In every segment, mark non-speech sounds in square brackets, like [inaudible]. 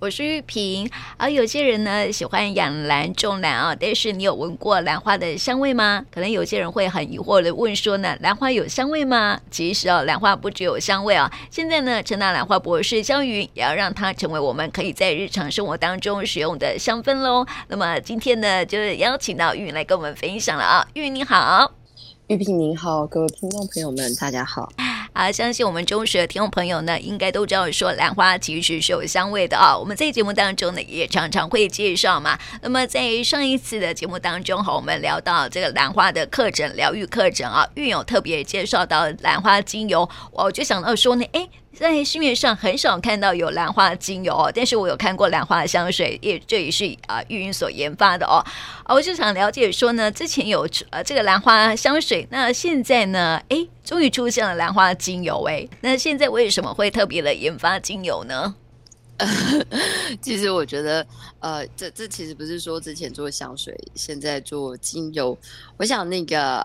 我是玉萍。而、有些人呢喜欢养兰种兰啊，但是你有闻过兰花的香味吗？可能有些人会很疑惑的问说呢，兰花有香味吗？其实哦，兰花不只有香味啊。现在呢，陈大兰花博士萧云也要让它成为我们可以在日常生活当中使用的香氛喽。那么今天呢，就邀请到玉云来跟我们分享了啊，玉云你好。玉萍您好，各位听众朋友们，大家好。啊，相信我们中实的听众朋友呢，应该都知道说兰花其实是有香味的啊。我们在节目当中呢，也常常会介绍嘛。那么在上一次的节目当中和，我们聊到这个兰花的课程疗愈课程啊，芸有特别介绍到兰花精油，我就想到说呢，哎。在市面上很少看到有兰花精油哦，但是我有看过兰花香水，也这也是啊玉云所研发的哦。啊，我就想了解说呢，之前有呃这个兰花香水，那现在呢，哎，终于出现了兰花精油哎，那现在为什么会特别的研发精油呢？[laughs] 其实我觉得，呃，这这其实不是说之前做香水，现在做精油。我想那个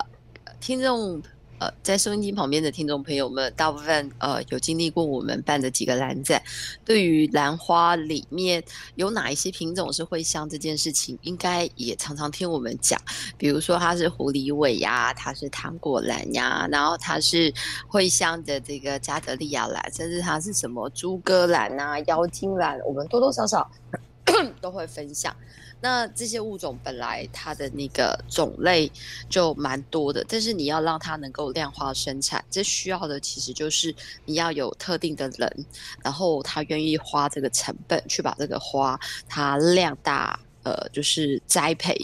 听众。呃，在收音机旁边的听众朋友们，大部分呃有经历过我们办的几个兰展，对于兰花里面有哪一些品种是会香这件事情，应该也常常听我们讲。比如说它是狐狸尾呀，它是糖果兰呀，然后它是会香的这个加德利亚兰，甚至它是什么猪哥兰啊、妖精兰，我们多多少少 [coughs] 都会分享。那这些物种本来它的那个种类就蛮多的，但是你要让它能够量化生产，这需要的其实就是你要有特定的人，然后他愿意花这个成本去把这个花它量大，呃，就是栽培，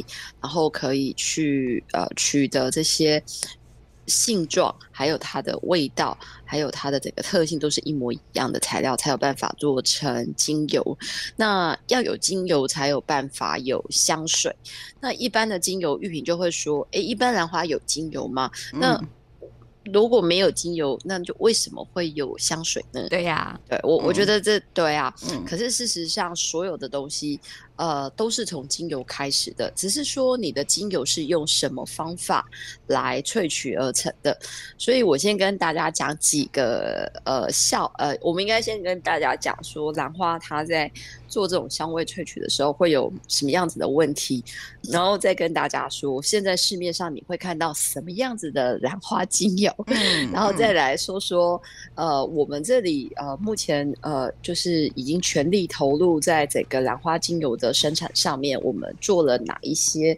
然后可以去呃取得这些。性状，还有它的味道，还有它的整个特性，都是一模一样的材料，才有办法做成精油。那要有精油，才有办法有香水。那一般的精油，玉萍就会说：“诶，一般兰花有精油吗？”那如果没有精油，那就为什么会有香水呢？对呀，对我我觉得这对啊。嗯，可是事实上，所有的东西。呃，都是从精油开始的，只是说你的精油是用什么方法来萃取而成的。所以我先跟大家讲几个呃效呃，我们应该先跟大家讲说兰花它在做这种香味萃取的时候会有什么样子的问题，然后再跟大家说现在市面上你会看到什么样子的兰花精油，嗯、然后再来说说呃我们这里呃目前呃就是已经全力投入在整个兰花精油。的生产上面，我们做了哪一些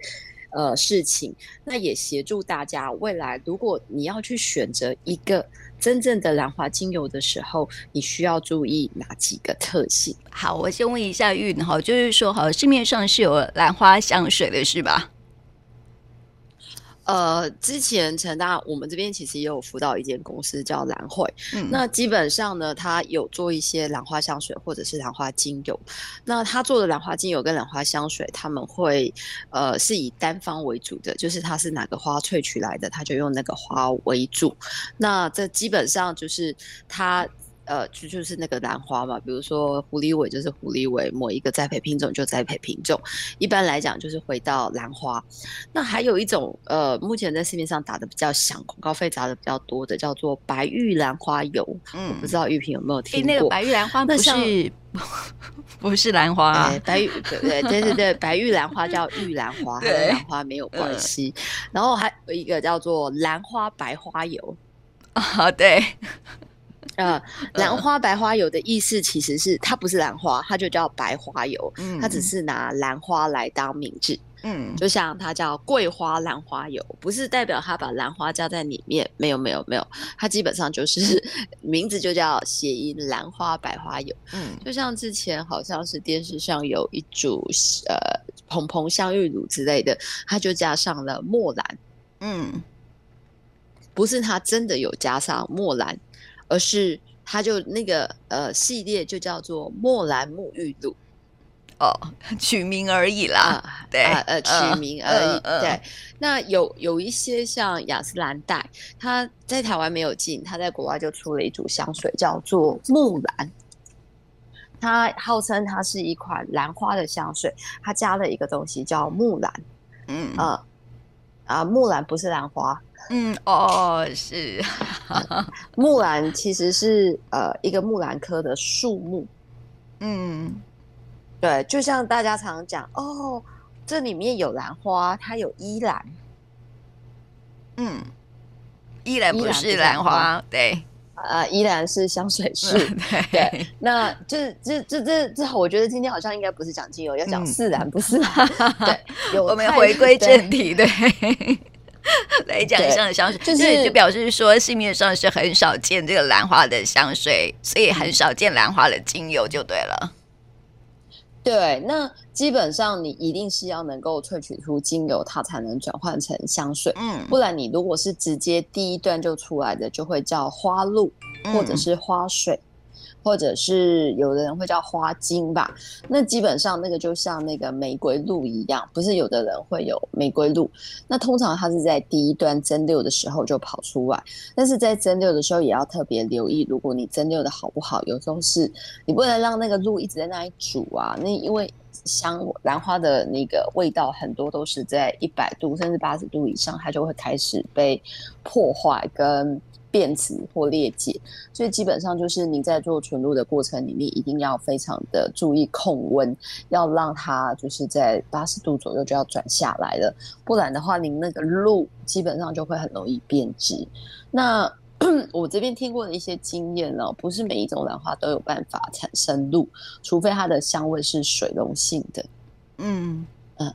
呃事情？那也协助大家未来，如果你要去选择一个真正的兰花精油的时候，你需要注意哪几个特性？好，我先问一下玉哈，就是说，好，市面上是有兰花香水的是吧？呃，之前成大我们这边其实也有辅导一间公司叫兰蕙，嗯，那基本上呢，他有做一些兰花香水或者是兰花精油。那他做的兰花精油跟兰花香水，他们会呃是以单方为主的，就是它是哪个花萃取来的，他就用那个花为主。那这基本上就是他。呃，就就是那个兰花嘛，比如说狐狸尾就是狐狸尾，某一个栽培品种就栽培品种。一般来讲，就是回到兰花。那还有一种，呃，目前在市面上打的比较响，广告费砸的比较多的，叫做白玉兰花油。嗯，我不知道玉萍有没有听过？那个白玉兰花不是不是兰花，欸，白玉对对对对对，白玉兰花叫玉兰花，[laughs] 和兰花没有关系。嗯、然后还有一个叫做兰花白花油啊，对。[laughs] 呃，兰花白花油的意思其实是它不是兰花，它就叫白花油。嗯，它只是拿兰花来当名字。嗯，就像它叫桂花兰花油，不是代表它把兰花加在里面。没有，没有，没有，它基本上就是 [laughs] 名字就叫谐音兰花白花油。嗯，就像之前好像是电视上有一组呃蓬蓬香芋乳之类的，它就加上了墨兰。嗯，不是它真的有加上墨兰。而是它就那个呃系列就叫做墨兰沐浴露哦，取名而已啦，呃、对，呃呃取名而已，呃呃、对。那有有一些像雅诗兰黛，它在台湾没有进，它在国外就出了一组香水，叫做木兰。它号称它是一款兰花的香水，它加了一个东西叫木兰，嗯啊啊木兰不是兰花。嗯哦是，[laughs] 木兰其实是呃一个木兰科的树木，嗯，对，就像大家常常讲哦，这里面有兰花，它有依兰。嗯，依兰不是兰花，对。啊，依然是香水树，[laughs] 对，那这这这这这，我觉得今天好像应该不是讲精油，要讲自然，不是？[laughs] 对，有我们回归正题，对，[laughs] 来讲一下香水，就是就表示说市面上是很少见这个兰花的香水，所以很少见兰花的精油，就对了。对，那基本上你一定是要能够萃取出精油，它才能转换成香水。嗯，不然你如果是直接第一段就出来的，就会叫花露，或者是花水。嗯或者是有的人会叫花精吧，那基本上那个就像那个玫瑰露一样，不是有的人会有玫瑰露，那通常它是在第一段蒸馏的时候就跑出来，但是在蒸馏的时候也要特别留意，如果你蒸馏的好不好，有时候是你不能让那个露一直在那里煮啊，那因为香兰花的那个味道很多都是在一百度甚至八十度以上，它就会开始被破坏跟。变质或裂解，所以基本上就是您在做纯露的过程里面，一定要非常的注意控温，要让它就是在八十度左右就要转下来了，不然的话，您那个露基本上就会很容易变质。那 [clears throat] 我这边听过的一些经验呢，不是每一种兰花都有办法产生露，除非它的香味是水溶性的。嗯嗯，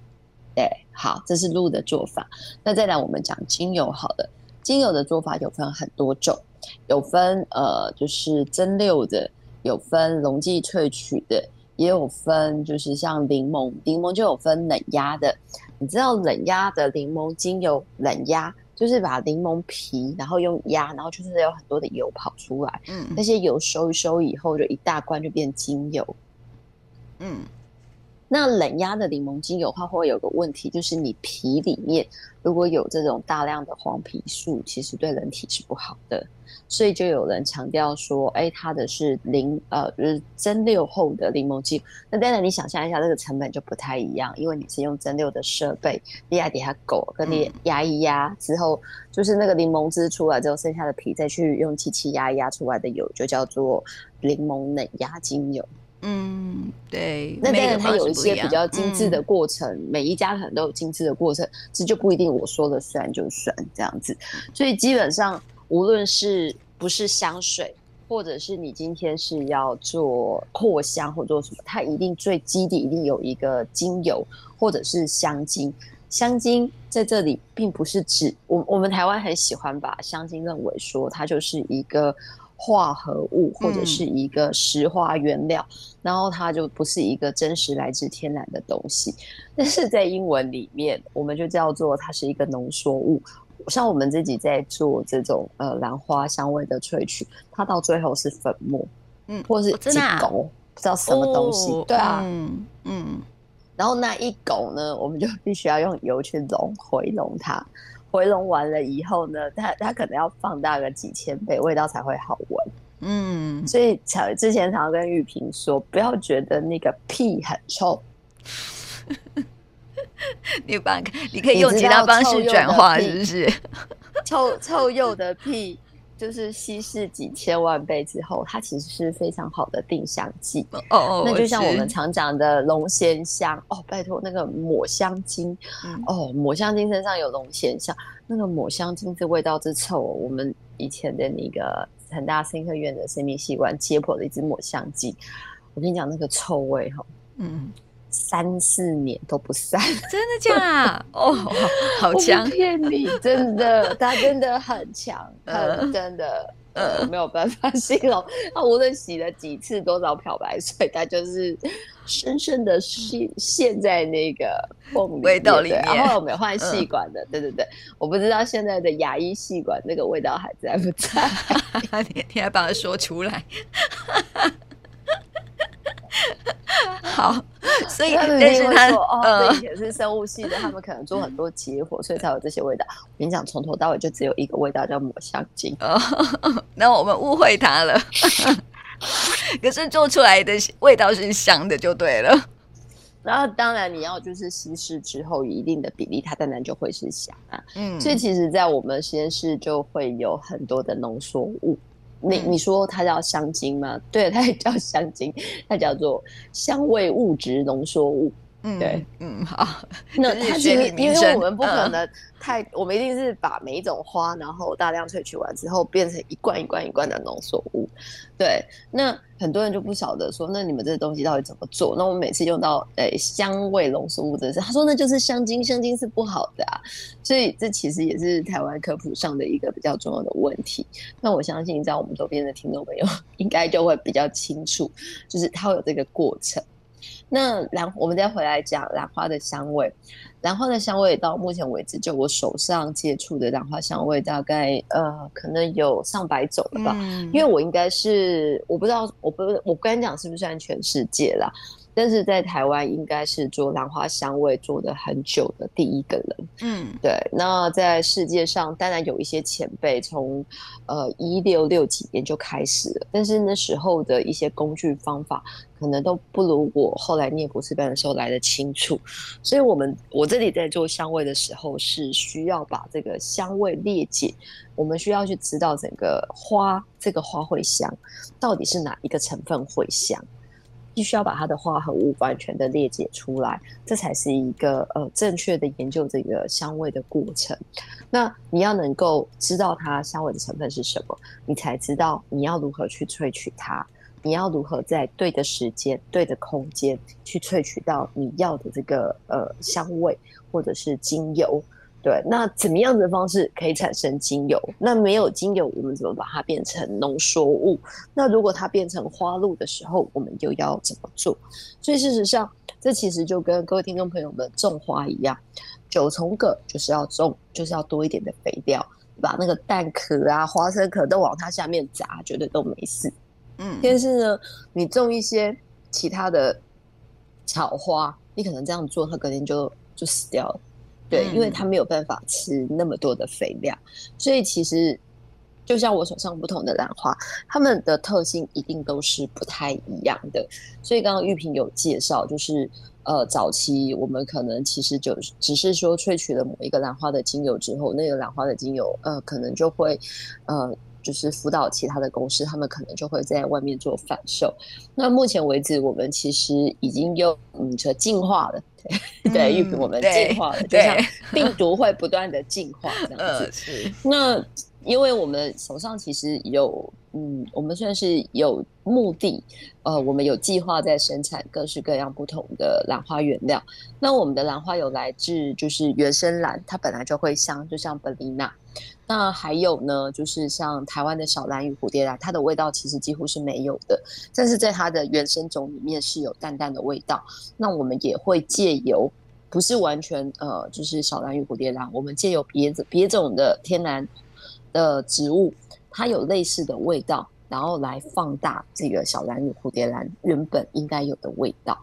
对，好，这是露的做法。那再来我们讲精油好了。精油的做法有分很多种，有分呃就是蒸馏的，有分溶剂萃取的，也有分就是像柠檬，柠檬就有分冷压的。你知道冷压的柠檬精油，冷压就是把柠檬皮然后用压，然后就是有很多的油跑出来，嗯，那些油收一收以后，就一大罐就变精油，嗯。那冷压的柠檬精油，它会有个问题，就是你皮里面如果有这种大量的黄皮素，其实对人体是不好的。所以就有人强调说，哎，它的是零呃，就是蒸馏后的柠檬精。那当然，你想象一下，这个成本就不太一样，因为你是用蒸馏的设备，你压底下狗跟你压一压之后，就是那个柠檬汁出来之后，剩下的皮再去用机器压一压出来的油，就叫做柠檬冷压精油。嗯，对，那当然它有一些比较精致的过程，嗯，每一家可能都有精致的过程，这就不一定我说了算就算这样子。所以基本上，无论是不是香水，或者是你今天是要做扩香或做什么，它一定最基底一定有一个精油或者是香精。香精在这里并不是指我，我们台湾很喜欢把香精认为说它就是一个。化合物或者是一个石化原料，嗯，然后它就不是一个真实来自天然的东西。但是在英文里面，我们就叫做它是一个浓缩物。像我们自己在做这种呃兰花香味的萃取，它到最后是粉末，嗯，或者是几狗，哦，不知道什么东西，哦，对啊，嗯嗯。然后那一狗呢，我们就必须要用油去溶回溶它。回笼完了以后呢，它它可能要放大个几千倍，味道才会好闻。嗯，所以常之前常常跟玉萍说，不要觉得那个屁很臭，[laughs] 你把你可以用其他方式转化，是不是？[laughs] 臭臭鼬的屁。就是稀释几千万倍之后，它其实是非常好的定香剂。哦哦，那就像我们常讲的龙涎香哦，拜托那个抹香精、嗯、哦，抹香精身上有龙涎香，那个抹香精这味道之臭，我们以前的那个很大生科院的生命器官解剖了一只抹香鲸，我跟你讲那个臭味哈，嗯。三四年都不散，[laughs] 真的假？哦，[laughs] 好强！骗你，真的，[laughs] 他真的很强，很真的，呃，没有办法形容。他无论洗了几次多少漂白水，他就是深深的陷陷在那个风味道里面。然后我们换细管的，对对对，我不知道现在的牙医细管那个味道还在不在？你你还把它说出来？好，所以但是他说哦，对，也是生物系的，他们可能做很多结合，所以才有这些味道。我跟你讲，从头到尾就只有一个味道叫抹香鲸。哦，[laughs] 那我们误会他了。[laughs] 可是做出来的味道是香的，就对了。然后当然你要就是稀释之后一定的比例，它当然就会是香啊。嗯，所以其实，在我们实验室就会有很多的浓缩物。你你说它叫香精吗？对，它也叫香精，它叫做香味物质浓缩物。嗯，对，嗯，好。[laughs] 那它其实，因为我们不可能太，嗯、我们一定是把每一种花，然后大量萃取完之后，变成一罐一罐一罐的浓缩物。对，那很多人就不晓得说，那你们这个东西到底怎么做？那我们每次用到诶、欸、香味浓缩物的时候，他说那就是香精，香精是不好的啊。[laughs] 所以这其实也是台湾科普上的一个比较重要的问题。那我相信在我们周边的听众朋友 [laughs] 应该就会比较清楚，就是它会有这个过程。那兰，我们再回来讲兰花的香味。兰花的香味到目前为止，就我手上接触的兰花香味，大概呃，可能有上百种了吧。嗯、因为我应该是我不知道，我不我不敢讲是不是算全世界啦。但是在台湾应该是做兰花香味做的很久的第一个人，嗯，对。那在世界上当然有一些前辈，从呃一六六几年就开始了，但是那时候的一些工具方法可能都不如我后来念博士班的时候来的清楚。所以我们我这里在做香味的时候，是需要把这个香味列解，我们需要去知道整个花这个花会香到底是哪一个成分会香。必须要把它的化合物完全的列解出来，这才是一个呃正确的研究这个香味的过程。那你要能够知道它香味的成分是什么，你才知道你要如何去萃取它，你要如何在对的时间、对的空间去萃取到你要的这个呃香味或者是精油。对，那怎么样的方式可以产生精油？那没有精油，我们怎么把它变成浓缩物？那如果它变成花露的时候，我们又要怎么做？所以事实上，这其实就跟各位听众朋友们种花一样，九重葛就是要种，就是要多一点的肥料，把那个蛋壳啊、花生壳都往它下面砸，绝对都没事。嗯，但是呢，你种一些其他的草花，你可能这样做，它肯定就就死掉了。对，因为它没有办法吃那么多的肥料，所以其实就像我手上不同的兰花，它们的特性一定都是不太一样的。所以刚刚玉萍有介绍，就是呃，早期我们可能其实就只是说萃取了某一个兰花的精油之后，那个兰花的精油呃，可能就会呃。就是辅导其他的公司，他们可能就会在外面做贩售。那目前为止，我们其实已经用嗯，这进化了，对，[laughs] 对，玉萍我们进化了，[laughs] 就像病毒会不断的进化这样子。是。那因为我们手上其实有，嗯，我们算是有目的，呃，我们有计划在生产各式各样不同的兰花原料。那我们的兰花有来自就是原生兰，它本来就会香，就像本丽娜。那还有呢，就是像台湾的小蓝与蝴蝶兰，它的味道其实几乎是没有的，但是在它的原生种里面是有淡淡的味道。那我们也会借由，不是完全呃，就是小蓝与蝴蝶兰，我们借由别种别种的天然的植物，它有类似的味道，然后来放大这个小蓝与蝴蝶兰原本应该有的味道。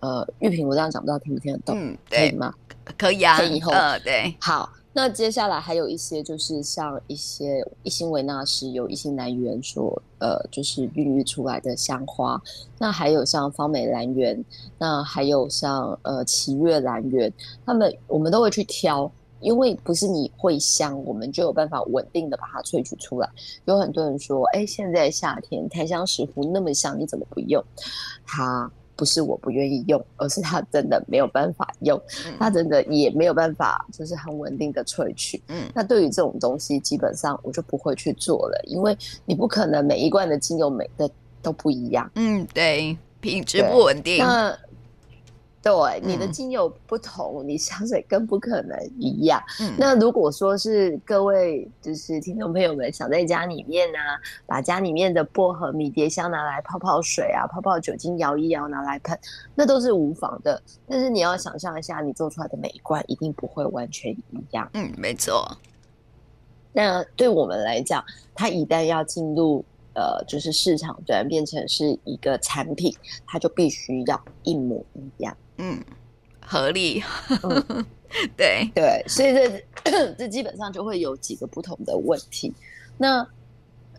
呃，玉萍，我这样讲不知道听不听得懂？嗯，可以吗？可以啊，可以以后，呃，对，好。那接下来还有一些，就是像一些一心维纳斯由一心兰园所呃，就是孕育出来的香花。那还有像芳美兰园，那还有像呃奇悦兰园，他们我们都会去挑，因为不是你会香，我们就有办法稳定的把它萃取出来。有很多人说，哎，现在夏天檀香石斛那么香，你怎么不用它？不是我不愿意用，而是它真的没有办法用，[laughs] 它真的也没有办法，就是很稳定的萃取。嗯，那对于这种东西，基本上我就不会去做了，因为你不可能每一罐的精油每个都不一样。嗯，对，品质不稳定。对，你的精油不同，嗯、你香水更不可能一样。嗯、那如果说是各位就是听众朋友们想在家里面呢、啊，把家里面的薄荷、迷迭香拿来泡泡水啊，泡泡酒精摇一摇拿来喷，那都是无妨的。但是你要想象一下，你做出来的每一罐一定不会完全一样。嗯，没错。那对我们来讲，它一旦要进入呃，就是市场转变成是一个产品，它就必须要一模一样。嗯，合理，嗯、[laughs] 对对，所以这 [coughs] 这基本上就会有几个不同的问题。那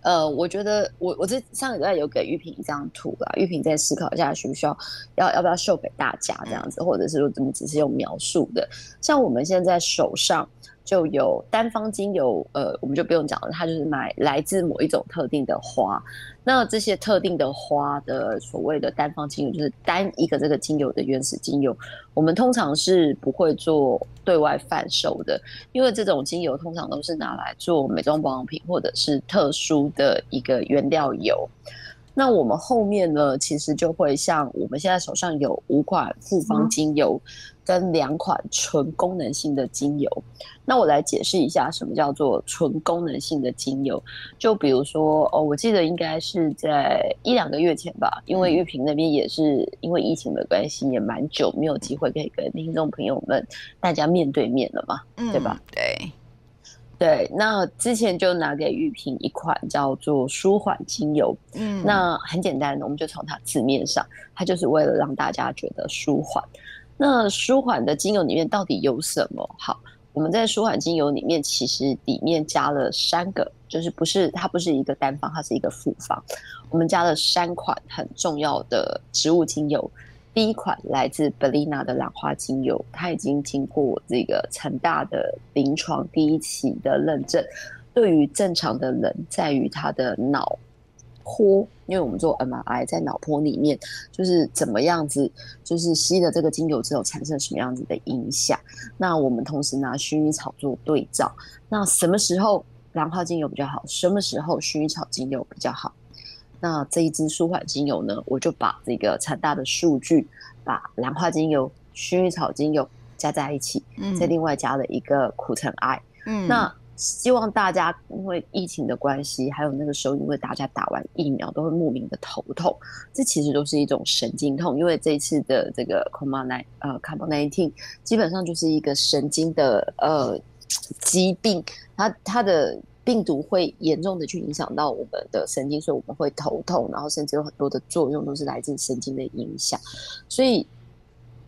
呃，我觉得我我这上个礼拜有给玉萍一张图啦，玉萍再思考一下需不需要要要不要秀给大家这样子，或者是说怎么只是用描述的？像我们现在手上就有单方精油，呃，我们就不用讲了，它就是买来自某一种特定的花。那这些特定的花的所谓的单方精油，就是单一个这个精油的原始精油，我们通常是不会做对外贩售的，因为这种精油通常都是拿来做美妆保养品或者是特殊的一个原料油。那我们后面呢，其实就会像我们现在手上有五款复方精油，跟两款纯功能性的精油。那我来解释一下什么叫做纯功能性的精油。就比如说，哦，我记得应该是在一两个月前吧，因为玉萍那边也是因为疫情的关系，也蛮久没有机会可以跟听众朋友们大家面对面了嘛，对吧？对。对，那之前就拿给玉萍一款叫做舒缓精油，嗯，那很简单的，我们就从它字面上，它就是为了让大家觉得舒缓。那舒缓的精油里面到底有什么？好，我们在舒缓精油里面其实里面加了三个，就是不是它不是一个单方，它是一个复方，我们加了三款很重要的植物精油。第一款来自 Bellina 的兰花精油，它已经经过这个成大的临床第一期的认证。对于正常的人，在于它的脑波，因为我们做 MRI 在脑波里面，就是怎么样子，就是吸了这个精油之后产生什么样子的影响。那我们同时拿薰衣草做对照，那什么时候兰花精油比较好？什么时候薰衣草精油比较好？那这一支舒缓精油呢，我就把这个产大的数据，把兰花精油、薰衣草精油加在一起，嗯，再另外加了一个苦橙艾，嗯，那希望大家因为疫情的关系，还有那个时候因为大家打完疫苗都会莫名的头痛，这其实都是一种神经痛，因为这一次的这个 COVID 呃 COVID-19 基本上就是一个神经的呃疾病，它它的。病毒会严重的去影响到我们的神经，所以我们会头痛，然后甚至有很多的作用都是来自神经的影响。所以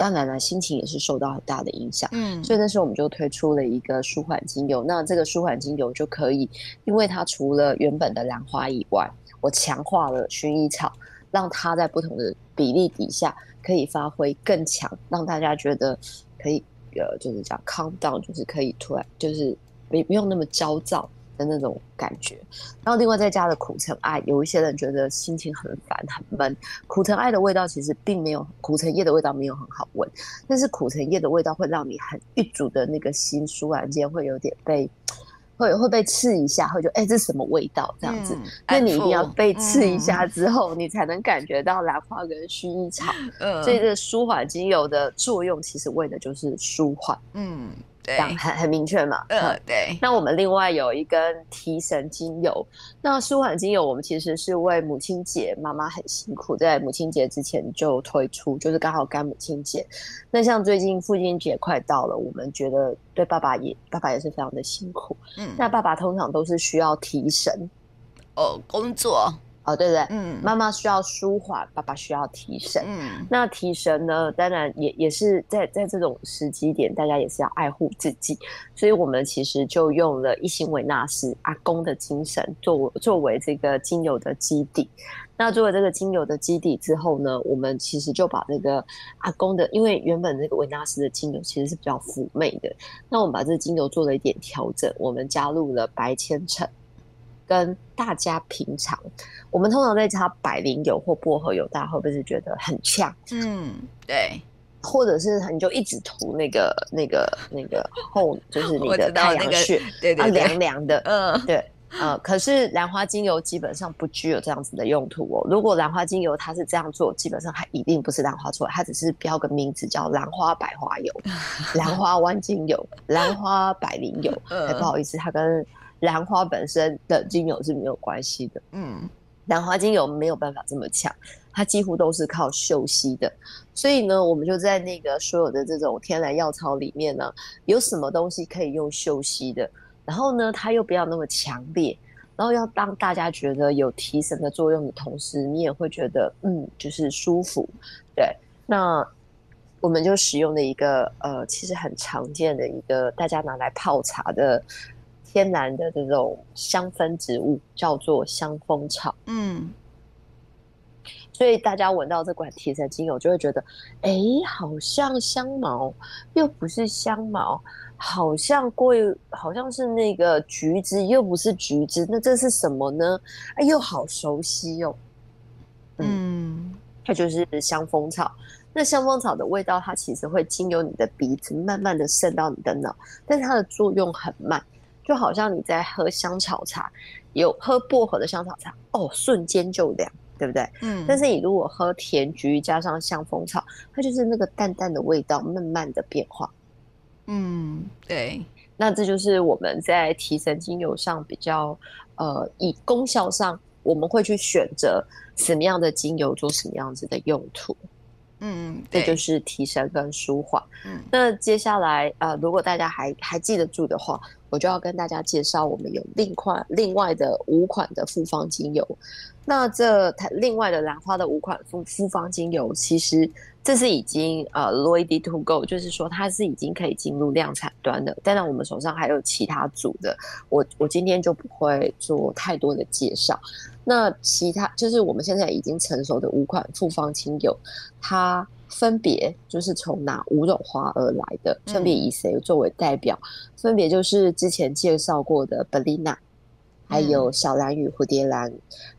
当然了，心情也是受到很大的影响。嗯，所以那时候我们就推出了一个舒缓精油。那这个舒缓精油就可以，因为它除了原本的兰花以外，我强化了薰衣草，让它在不同的比例底下可以发挥更强，让大家觉得可以呃，就是讲 calm down，就是可以突然就是没不用那么焦躁。的那种感觉，然后另外再加了苦橙爱，有一些人觉得心情很烦很闷，苦橙爱的味道其实并没有，苦橙叶的味道没有很好闻，但是苦橙叶的味道会让你很郁卒的那个心，突然间会有点被，会会被刺一下，会觉得哎，这是什么味道？这样子？那、嗯、你一定要被刺一下之后，嗯、你才能感觉到兰花跟薰衣草，嗯、所以这舒缓精油的作用其实为的就是舒缓，嗯。对，很很明确嘛。嗯，对。那我们另外有一根提神精油，那舒缓精油我们其实是为母亲节，妈妈很辛苦，在母亲节之前就推出，就是刚好赶母亲节。那像最近父亲节快到了，我们觉得对爸爸也，爸爸也是非常的辛苦。嗯，那爸爸通常都是需要提神，哦，工作。哦，对对，嗯，妈妈需要舒缓，爸爸需要提神。嗯，那提神呢，当然也也是在在这种时机点，大家也是要爱护自己，所以我们其实就用了一心维纳斯阿公的精神作作为这个精油的基底。那作为这个精油的基底之后呢，我们其实就把这个阿公的，因为原本这个维纳斯的精油其实是比较妩媚的，那我们把这个精油做了一点调整，我们加入了白千层。跟大家平常，我们通常在擦百灵油或薄荷油，大家会不会是觉得很呛？嗯，对。或者是你就一直涂那个、那个、那个后，就是 [laughs] 你的太阳穴，那个、对对对，凉凉的。嗯，对。呃，可是兰花精油基本上不具有这样子的用途哦。如果兰花精油它是这样做，基本上它一定不是兰花做，它只是标个名字叫兰花百花油、[laughs] 兰花湾精油、兰花百灵油。嗯，不好意思，它跟兰花本身的精油是没有关系的，嗯，兰花精油没有办法这么强，它几乎都是靠嗅吸的，所以呢，我们就在那个所有的这种天然药草里面呢，有什么东西可以用嗅吸的，然后呢，它又不要那么强烈，然后要当大家觉得有提神的作用的同时，你也会觉得嗯，就是舒服，对，那我们就使用了一个呃，其实很常见的一个大家拿来泡茶的。天然的这种香氛植物叫做香蜂草。嗯，所以大家闻到这款提神精油，就会觉得，哎，好像香茅，又不是香茅，好像过，好像是那个橘子，又不是橘子，那这是什么呢？哎，又好熟悉哦。嗯，它就是香蜂草。那香蜂草的味道，它其实会经由你的鼻子，慢慢的渗到你的脑，但是它的作用很慢，就好像你在喝香草茶，有喝薄荷的香草茶，哦，瞬间就凉，对不对？嗯。但是你如果喝甜菊加上香蜂草，它就是那个淡淡的味道，慢慢的变化。嗯，对。那这就是我们在提神精油上比较，呃，以功效上，我们会去选择什么样的精油做什么样子的用途。嗯，这就是提神跟舒缓。嗯，那接下来呃，如果大家还还记得住的话，我就要跟大家介绍我们有另款另外的五款的复方精油。那这它另外的兰花的五款复复方精油，其实这是已经呃 ready to go，就是说它是已经可以进入量产端的。当然，我们手上还有其他组的，我我今天就不会做太多的介绍。那其他就是我们现在已经成熟的五款复方精油，它分别就是从哪五种花而来的？分别以谁作为代表？嗯、分别就是之前介绍过的 Bellina，还有小兰与蝴蝶兰，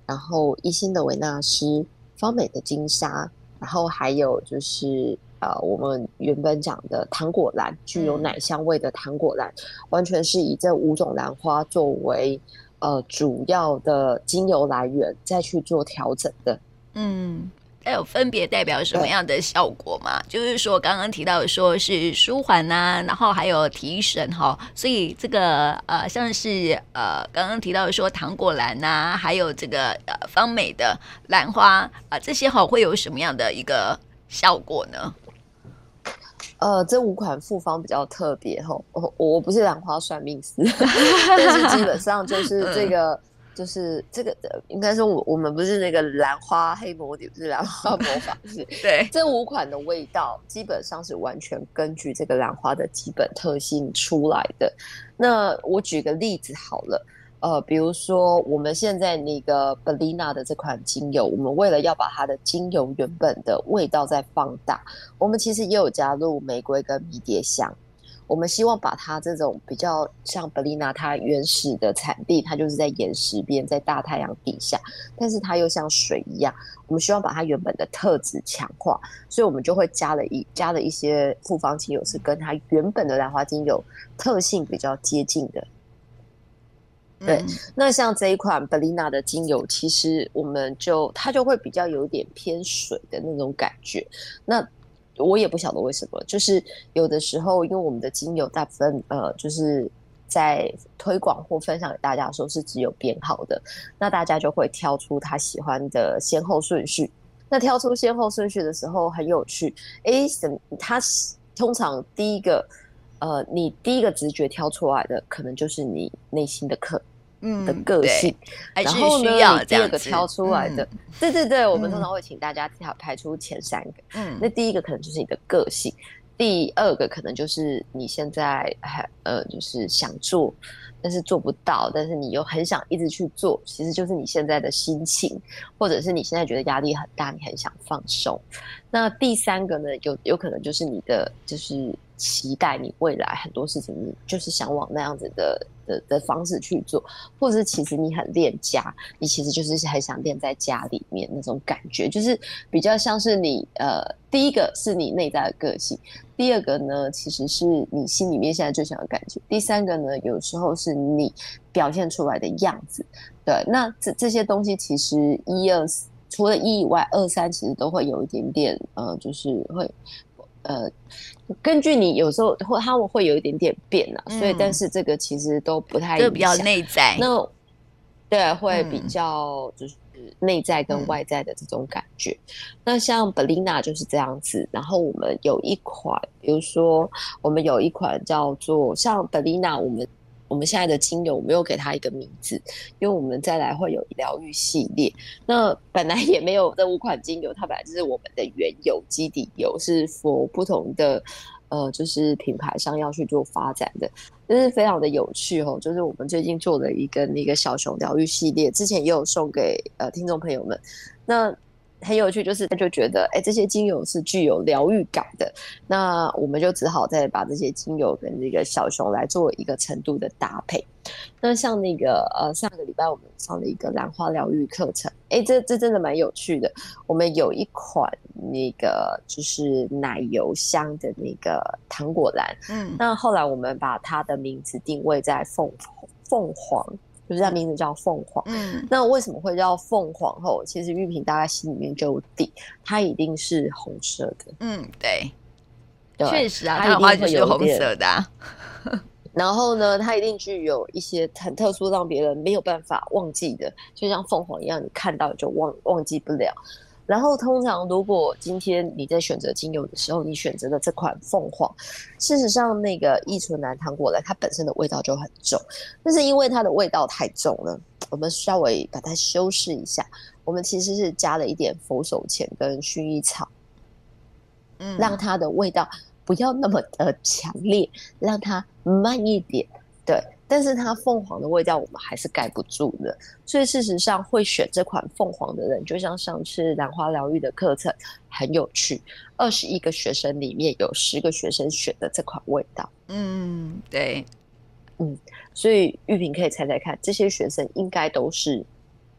然后一心的维纳斯，方美的金沙，然后还有就是呃我们原本讲的糖果兰，具有奶香味的糖果兰，嗯、完全是以这五种兰花作为。呃，主要的精油来源再去做调整的，嗯，它有分别代表什么样的效果吗？就是说刚刚提到说是舒缓啊，然后还有提神哈，所以这个呃，像是呃刚刚提到说糖果兰啊，还有这个呃芳美的兰花啊、呃，这些好会有什么样的一个效果呢？呃，这五款复方比较特别吼，我我不是兰花算命师，[laughs] 但是基本上就是这个，嗯、就是这个，应该说我我们不是那个兰花黑魔女，不是兰花魔法师，[laughs] 对，这五款的味道基本上是完全根据这个兰花的基本特性出来的。那我举个例子好了。呃，比如说我们现在那个 Bellina 的这款精油，我们为了要把它的精油原本的味道再放大，我们其实也有加入玫瑰跟迷迭香。我们希望把它这种比较像 Bellina 它原始的产地，它就是在岩石边，在大太阳底下，但是它又像水一样，我们希望把它原本的特质强化，所以我们就会加了一加了一些复方精油，是跟它原本的兰花精油特性比较接近的。对，那像这一款 Bellina 的精油，其实我们就它就会比较有点偏水的那种感觉。那我也不晓得为什么，就是有的时候，因为我们的精油大部分呃，就是在推广或分享给大家的时候是只有编号的，那大家就会挑出他喜欢的先后顺序。那挑出先后顺序的时候很有趣，哎，什它通常第一个呃，你第一个直觉挑出来的，可能就是你内心的渴。嗯，的个性，然后呢，你第二个挑出来的，嗯、对对对，我们通常会请大家挑排出前三个。嗯，那第一个可能就是你的个性，第二个可能就是你现在还呃，就是想做，但是做不到，但是你又很想一直去做，其实就是你现在的心情，或者是你现在觉得压力很大，你很想放松。那第三个呢，有有可能就是你的就是。期待你未来很多事情，你就是想往那样子的的的方式去做，或者是其实你很恋家，你其实就是很想恋在家里面那种感觉，就是比较像是你呃，第一个是你内在的个性，第二个呢，其实是你心里面现在最想的感觉，第三个呢，有时候是你表现出来的样子。对，那这这些东西其实一二除了一以外，二三其实都会有一点点呃，就是会。呃，根据你有时候会，他们会有一点点变啊，嗯、所以但是这个其实都不太就比较内在。那对，会比较就是内在跟外在的这种感觉。嗯、那像 Bellina 就是这样子，然后我们有一款，比如说我们有一款叫做像 Bellina，我们。我们现在的精油没有给它一个名字，因为我们再来会有疗愈系列。那本来也没有这五款精油，它本来就是我们的原油基底油，是 for 不同的呃，就是品牌商要去做发展的，就是非常的有趣哦。就是我们最近做了一个那个小熊疗愈系列，之前也有送给呃听众朋友们。那很有趣，就是他就觉得，哎，这些精油是具有疗愈感的，那我们就只好再把这些精油跟这个小熊来做一个程度的搭配。那像那个呃，上个礼拜我们上了一个兰花疗愈课程，哎，这这真的蛮有趣的。我们有一款那个就是奶油香的那个糖果蓝，嗯，那后来我们把它的名字定位在凤凤凰。就是它名字叫凤凰，嗯，那为什么会叫凤凰后？其实玉萍大概心里面就有底，它一定是红色的，嗯，对，对，确实啊，它的花就是红色的啊。然后呢，它一定具有一些很特殊，让别人没有办法忘记的，就像凤凰一样，你看到就忘忘记不了。然后，通常如果今天你在选择精油的时候，你选择的这款凤凰，事实上那个异醇蓝糖果蓝，它本身的味道就很重，那是因为它的味道太重了，我们稍微把它修饰一下，我们其实是加了一点佛手钱跟薰衣草，嗯，让它的味道不要那么的强烈，让它慢一点，对。但是它凤凰的味道我们还是盖不住的，所以事实上会选这款凤凰的人，就像上次兰花疗愈的课程很有趣，二十一个学生里面有十个学生选的这款味道。嗯，对，嗯，所以玉萍可以猜猜看，这些学生应该都是，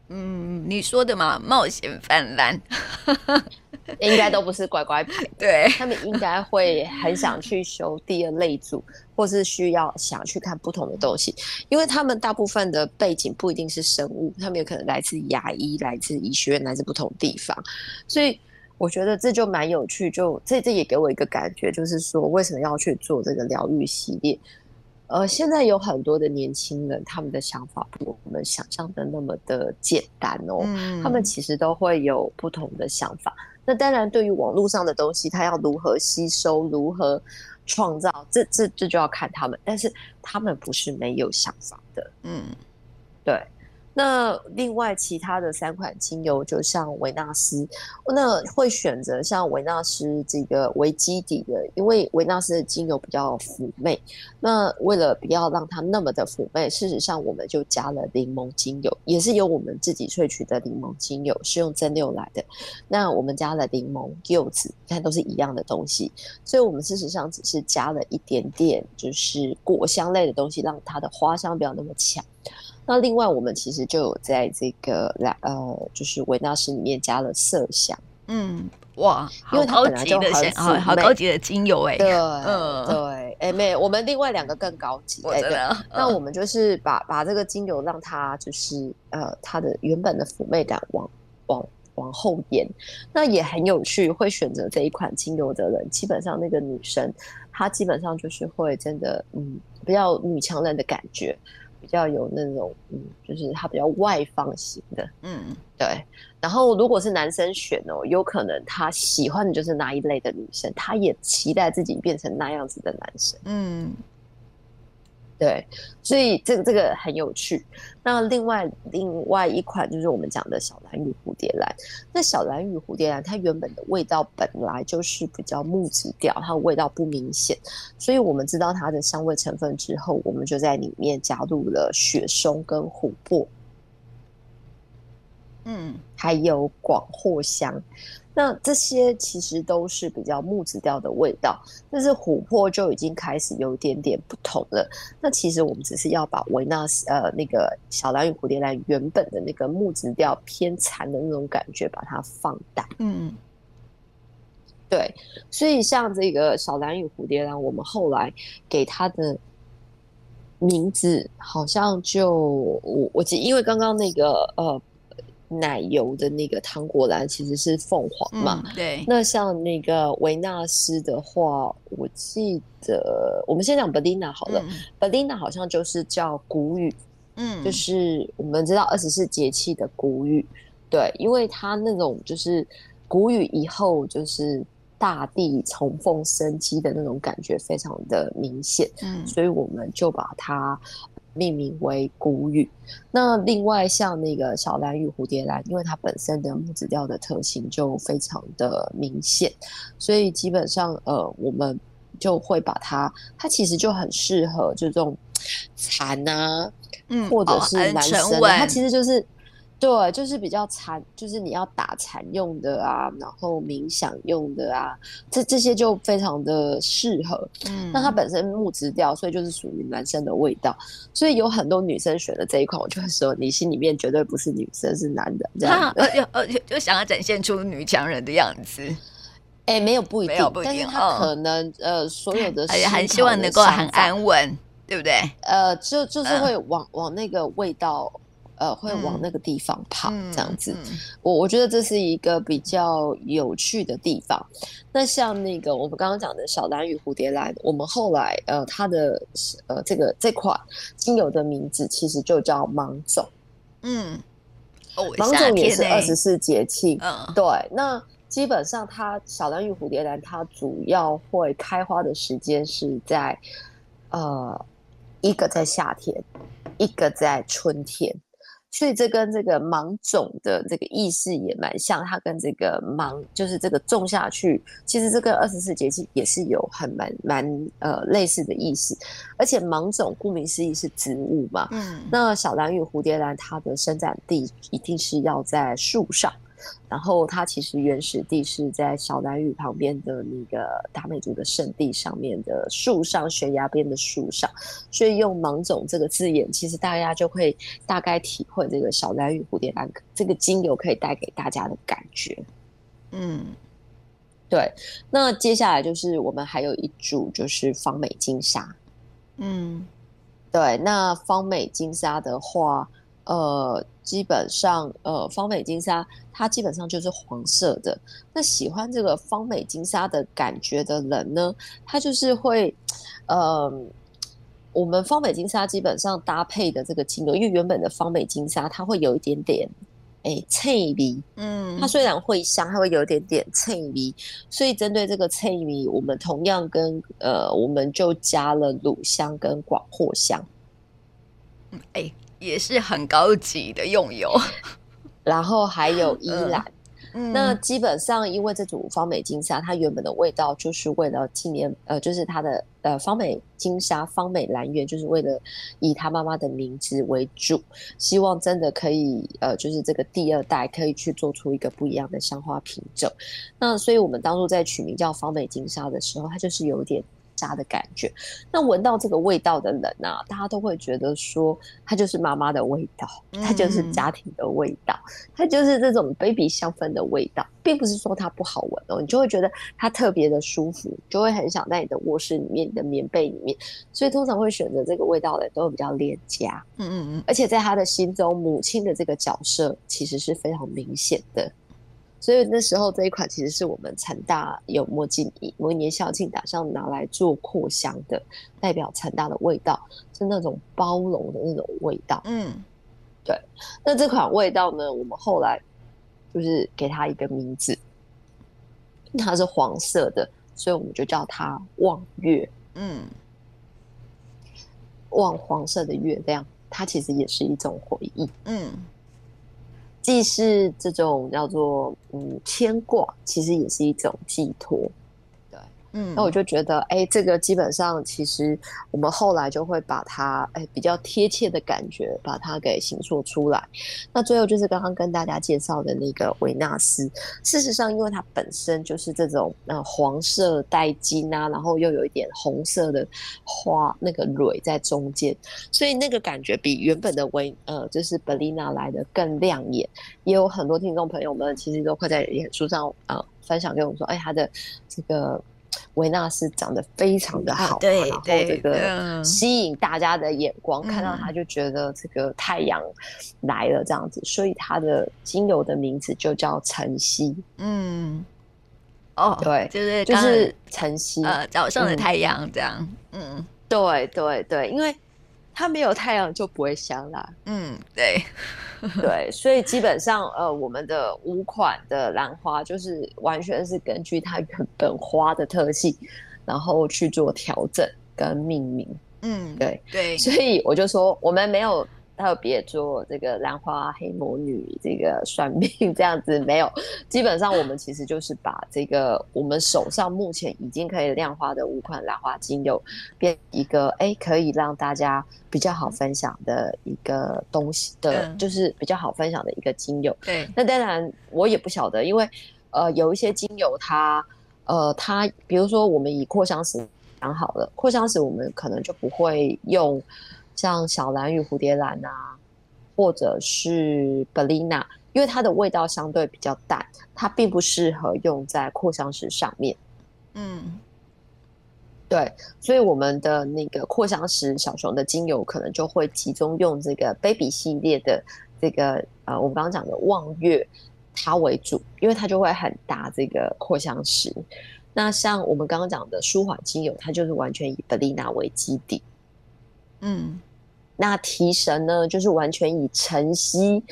嗯，你说的嘛，冒险泛滥。[laughs] 应该都不是乖乖牌，[laughs] 对，他们应该会很想去修第二类组，或是需要想去看不同的东西，因为他们大部分的背景不一定是生物，他们有可能来自牙医、来自医学院、来自不同地方，所以我觉得这就蛮有趣，就这这也给我一个感觉，就是说为什么要去做这个疗愈系列？呃，现在有很多的年轻人，他们的想法不如我们想象的那么的简单哦，嗯，他们其实都会有不同的想法。那当然，对于网络上的东西，他要如何吸收、如何创造，这这这就要看他们。但是他们不是没有想法的，嗯，对。那另外其他的三款精油，就像维纳斯，那会选择像维纳斯这个为基底的，因为维纳斯的精油比较妩媚。那为了不要让它那么的妩媚，事实上我们就加了柠檬精油，也是由我们自己萃取的柠檬精油，是用蒸馏来的。那我们加了柠檬柚子，你看都是一样的东西，所以我们事实上只是加了一点点，就是果香类的东西，让它的花香不要那么强。那另外，我们其实就有在这个来呃，就是维纳斯里面加了麝香。嗯，哇，因为它本来就很好，好高级的精油哎。对，嗯，对，哎，没，我们另外两个更高级。哎，对。那我们就是把把这个精油让它就是呃，它的原本的妩媚感往往往后延。那也很有趣，会选择这一款精油的人，基本上那个女生，她基本上就是会真的嗯，比较女强人的感觉。比较有那种，嗯，就是他比较外放型的，嗯，对。然后如果是男生选哦，有可能他喜欢的就是那一类的女生，他也期待自己变成那样子的男生，嗯。对，所以这个这个很有趣。那另外另外一款就是我们讲的小蓝与蝴蝶兰。那小蓝与蝴蝶兰它原本的味道本来就是比较木质调，它的味道不明显。所以我们知道它的香味成分之后，我们就在里面加入了雪松跟琥珀，嗯，还有广藿香。那这些其实都是比较木质调的味道，但是琥珀就已经开始有一点点不同了。那其实我们只是要把维纳斯呃那个小蓝与蝴蝶兰原本的那个木质调偏残的那种感觉，把它放大。嗯，对。所以像这个小蓝与蝴蝶兰，我们后来给它的名字好像就我我记，因为刚刚那个呃。奶油的那个糖果蓝其实是凤凰嘛？嗯、对。那像那个维纳斯的话，我记得我们先讲 Bellina 好了。嗯、Bellina 好像就是叫谷雨，嗯，就是我们知道二十四节气的谷雨，对，因为它那种就是谷雨以后就是大地重逢生机的那种感觉非常的明显，嗯，所以我们就把它。命名为谷雨。那另外像那个小蓝与蝴蝶兰，因为它本身的木质调的特性就非常的明显，所以基本上呃，我们就会把它，它其实就很适合就这种蝉啊，嗯，或者是男生，它其实就是对，就是比较禅，就是你要打禅用的啊，然后冥想用的啊，这这些就非常的适合。嗯，那它本身木质调，所以就是属于男生的味道，所以有很多女生选的这一款，我就会说你心里面绝对不是女生，是男的这样。呃呃，就想要展现出女强人的样子。哎、欸，没有不一定，不一定，但是他可能、哦、呃，所有的，而且很希望能够很安稳，对不对？呃，就就是会往、呃、往那个味道。呃，会往那个地方跑，嗯、这样子。我、我觉得这是一个比较有趣的地方。那像那个我们刚刚讲的小蓝与蝴蝶兰，我们后来呃，它的呃这个这款精油的名字其实就叫芒种。嗯，哦，芒种也是二十四节气。嗯，对。那基本上它小蓝与蝴蝶兰，它主要会开花的时间是在呃一个在夏天，一个在春天。所以这跟这个芒种的这个意思也蛮像，它跟这个芒就是这个种下去，其实这个二十四节气也是有很蛮蛮呃类似的意思。而且芒种顾名思义是植物嘛，嗯，那小兰与蝴蝶兰它的生长地一定是要在树上。然后它其实原始地是在小蓝屿旁边的那个达美族的圣地上面的树上，悬崖边的树上，所以用芒种这个字眼，其实大家就会大概体会这个小蓝屿蝴蝶兰这个精油可以带给大家的感觉。嗯，对。那接下来就是我们还有一组就是方美金沙。嗯，对。那方美金沙的话，呃。基本上，呃，方美金沙它基本上就是黄色的。那喜欢这个方美金沙的感觉的人呢，他就是会，呃，我们方美金沙基本上搭配的这个精油，因为原本的方美金沙它会有一点点，哎，脆味，嗯，它虽然会香，它会有一点点脆味，所以针对这个脆味，我们同样跟呃，我们就加了乳香跟广藿香，嗯，哎。也是很高级的用油，然后还有依兰。嗯，那基本上因为这组方美金沙，它原本的味道就是为了纪念，呃，就是它的呃方美金沙、方美兰园，就是为了以他妈妈的名字为主，希望真的可以呃，就是这个第二代可以去做出一个不一样的香花品种。那所以我们当初在取名叫方美金沙的时候，它就是有点。沙的感觉，那闻到这个味道的人啊，大家都会觉得说，它就是妈妈的味道，它就是家庭的味道，它就是这种 baby 香氛的味道，并不是说它不好闻哦，你就会觉得它特别的舒服，就会很想在你的卧室里面、你的棉被里面，所以通常会选择这个味道的都会比较恋家，嗯嗯嗯，而且在他的心中，母亲的这个角色其实是非常明显的。所以那时候这一款其实是我们成大有某几某一年校庆打算拿来做扩香的，代表成大的味道是那种包容的那种味道。嗯，对。那这款味道呢，我们后来就是给它一个名字，它是黄色的，所以我们就叫它望月。嗯，望黄色的月亮，它其实也是一种回忆。嗯。既是这种叫做嗯牵挂，其实也是一种寄托。嗯，那我就觉得，哎、这个基本上其实我们后来就会把它，哎、比较贴切的感觉，把它给形塑出来。那最后就是刚刚跟大家介绍的那个维纳斯，事实上，因为它本身就是这种呃黄色带金啊，然后又有一点红色的花那个蕊在中间，所以那个感觉比原本的维呃就是 Bellina 来的更亮眼。也有很多听众朋友们其实都会在演出上啊、分享给我们说，哎、欸，它的这个。维纳斯长得非常的好，对，然后这个吸引大家的眼光，看到他就觉得这个太阳来了这样子，所以它的精油的名字就叫晨曦。嗯，哦，对，就是就是晨曦，呃，早上的太阳这样。嗯，对对对，因为。它没有太阳就不会香啦。嗯，对，[laughs] 对，所以基本上，呃，我们的五款的兰花就是完全是根据它原本花的特性，然后去做调整跟命名。嗯，对对，所以我就说，我们没有 [laughs] 特别做这个兰花黑魔女这个算命这样子没有，基本上我们其实就是把这个我们手上目前已经可以量化的五款兰花精油，变一个哎可以让大家比较好分享的一个东西的，嗯、就是比较好分享的一个精油。对，那当然我也不晓得，因为呃有一些精油它呃它比如说我们以扩香石讲好了，扩香石我们可能就不会用。像小蓝与蝴蝶兰啊，或者是 Bellina，因为它的味道相对比较淡，它并不适合用在扩香石上面。嗯，对，所以我们的那个扩香石小熊的精油可能就会集中用这个 Baby 系列的这个呃，我们刚刚讲的望月它为主，因为它就会很搭这个扩香石。那像我们刚刚讲的舒缓精油，它就是完全以 Bellina 为基底。嗯。那提神呢，就是完全以晨曦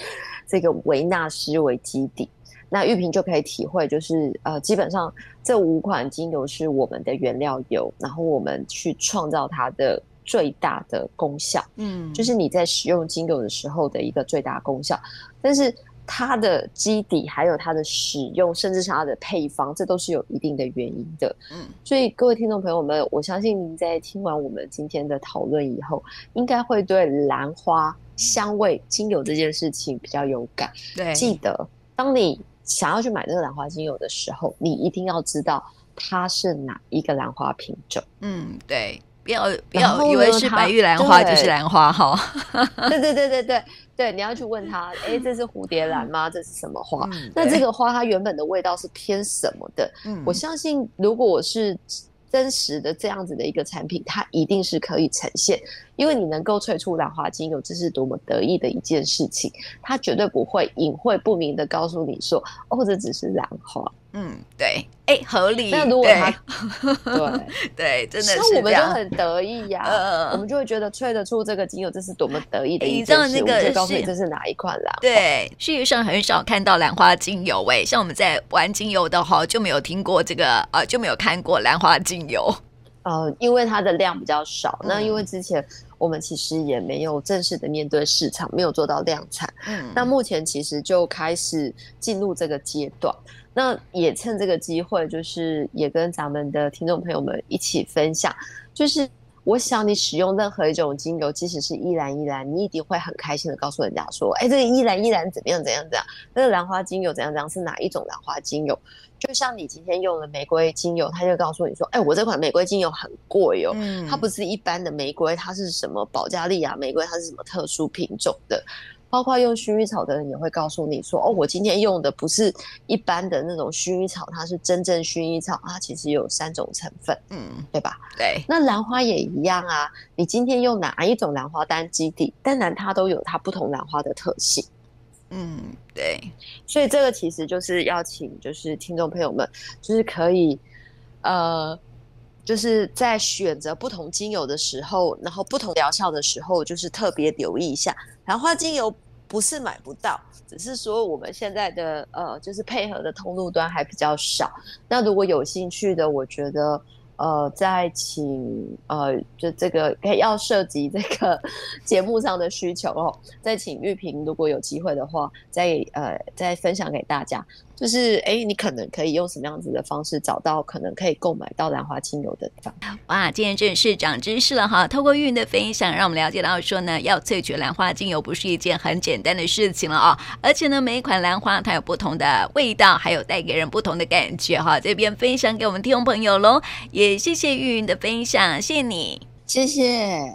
这个维纳斯为基底。那玉萍就可以体会，就是呃，基本上这五款精油是我们的原料油，然后我们去创造它的最大的功效。嗯，就是你在使用精油的时候的一个最大功效，但是。它的基底，还有它的使用，甚至是它的配方，这都是有一定的原因的。嗯，所以各位听众朋友们，我相信您在听完我们今天的讨论以后，应该会对兰花香味精油这件事情比较有感。对，记得当你想要去买这个兰花精油的时候，你一定要知道它是哪一个兰花品种。嗯，对。不要不要以为是白玉兰花就是兰花哈，[laughs] 对对对对对对，你要去问他，哎，这是蝴蝶兰吗？这是什么花？嗯、那这个花它原本的味道是偏什么的？嗯、我相信如果我是真实的这样子的一个产品，它一定是可以呈现，因为你能够萃出兰花精油，这是多么得意的一件事情，它绝对不会隐晦不明的告诉你说，哦，这只是兰花。嗯，对，哎，合理。那如果他，[laughs] 对对，真的是那我们就很得意呀，呃，我们就会觉得吹得出这个精油，这是多么得意的一件事。你知道那个，就告诉你这是哪一款兰？对，事实上很少看到兰花精油，哎，像我们在玩精油的话，就没有听过这个，呃，就没有看过兰花精油。呃，因为它的量比较少，那因为之前我们其实也没有正式的面对市场，没有做到量产。嗯，那目前其实就开始进入这个阶段。那也趁这个机会，就是也跟咱们的听众朋友们一起分享，就是我想你使用任何一种精油，即使是依兰依兰，你一定会很开心的告诉人家说，哎，这个依兰依兰怎么样怎样怎样，那个兰花精油怎样怎样，是哪一种兰花精油？就像你今天用的玫瑰精油，他就告诉你说，哎，我这款玫瑰精油很贵哦，嗯，它不是一般的玫瑰，它是什么保加利亚玫瑰，它是什么特殊品种的。包括用薰衣草的人也会告诉你说：“哦，我今天用的不是一般的那种薰衣草，它是真正薰衣草，它其实有三种成分，嗯，对吧？对。那兰花也一样啊，你今天用哪一种兰花单基底，当然它都有它不同兰花的特性，嗯，对。所以这个其实就是要请，就是听众朋友们，就是可以，呃，就是在选择不同精油的时候，然后不同疗效的时候，就是特别留意一下兰花精油。不是买不到，只是说我们现在的呃，就是配合的通路端还比较少。那如果有兴趣的，我觉得呃，再请呃，就这个要涉及这个 [laughs] 节目上的需求哦，再请玉萍，如果有机会的话，再呃再分享给大家。就是哎，你可能可以用什么样子的方式找到可能可以购买到兰花精油的地方？哇，今天真的是长知识了哈！透过玉云的分享，让我们了解到说呢，要萃取兰花精油不是一件很简单的事情了哦！而且呢，每一款兰花它有不同的味道，还有带给人不同的感觉哈。这边分享给我们听众朋友喽，也谢谢玉云的分享，谢谢你，谢谢。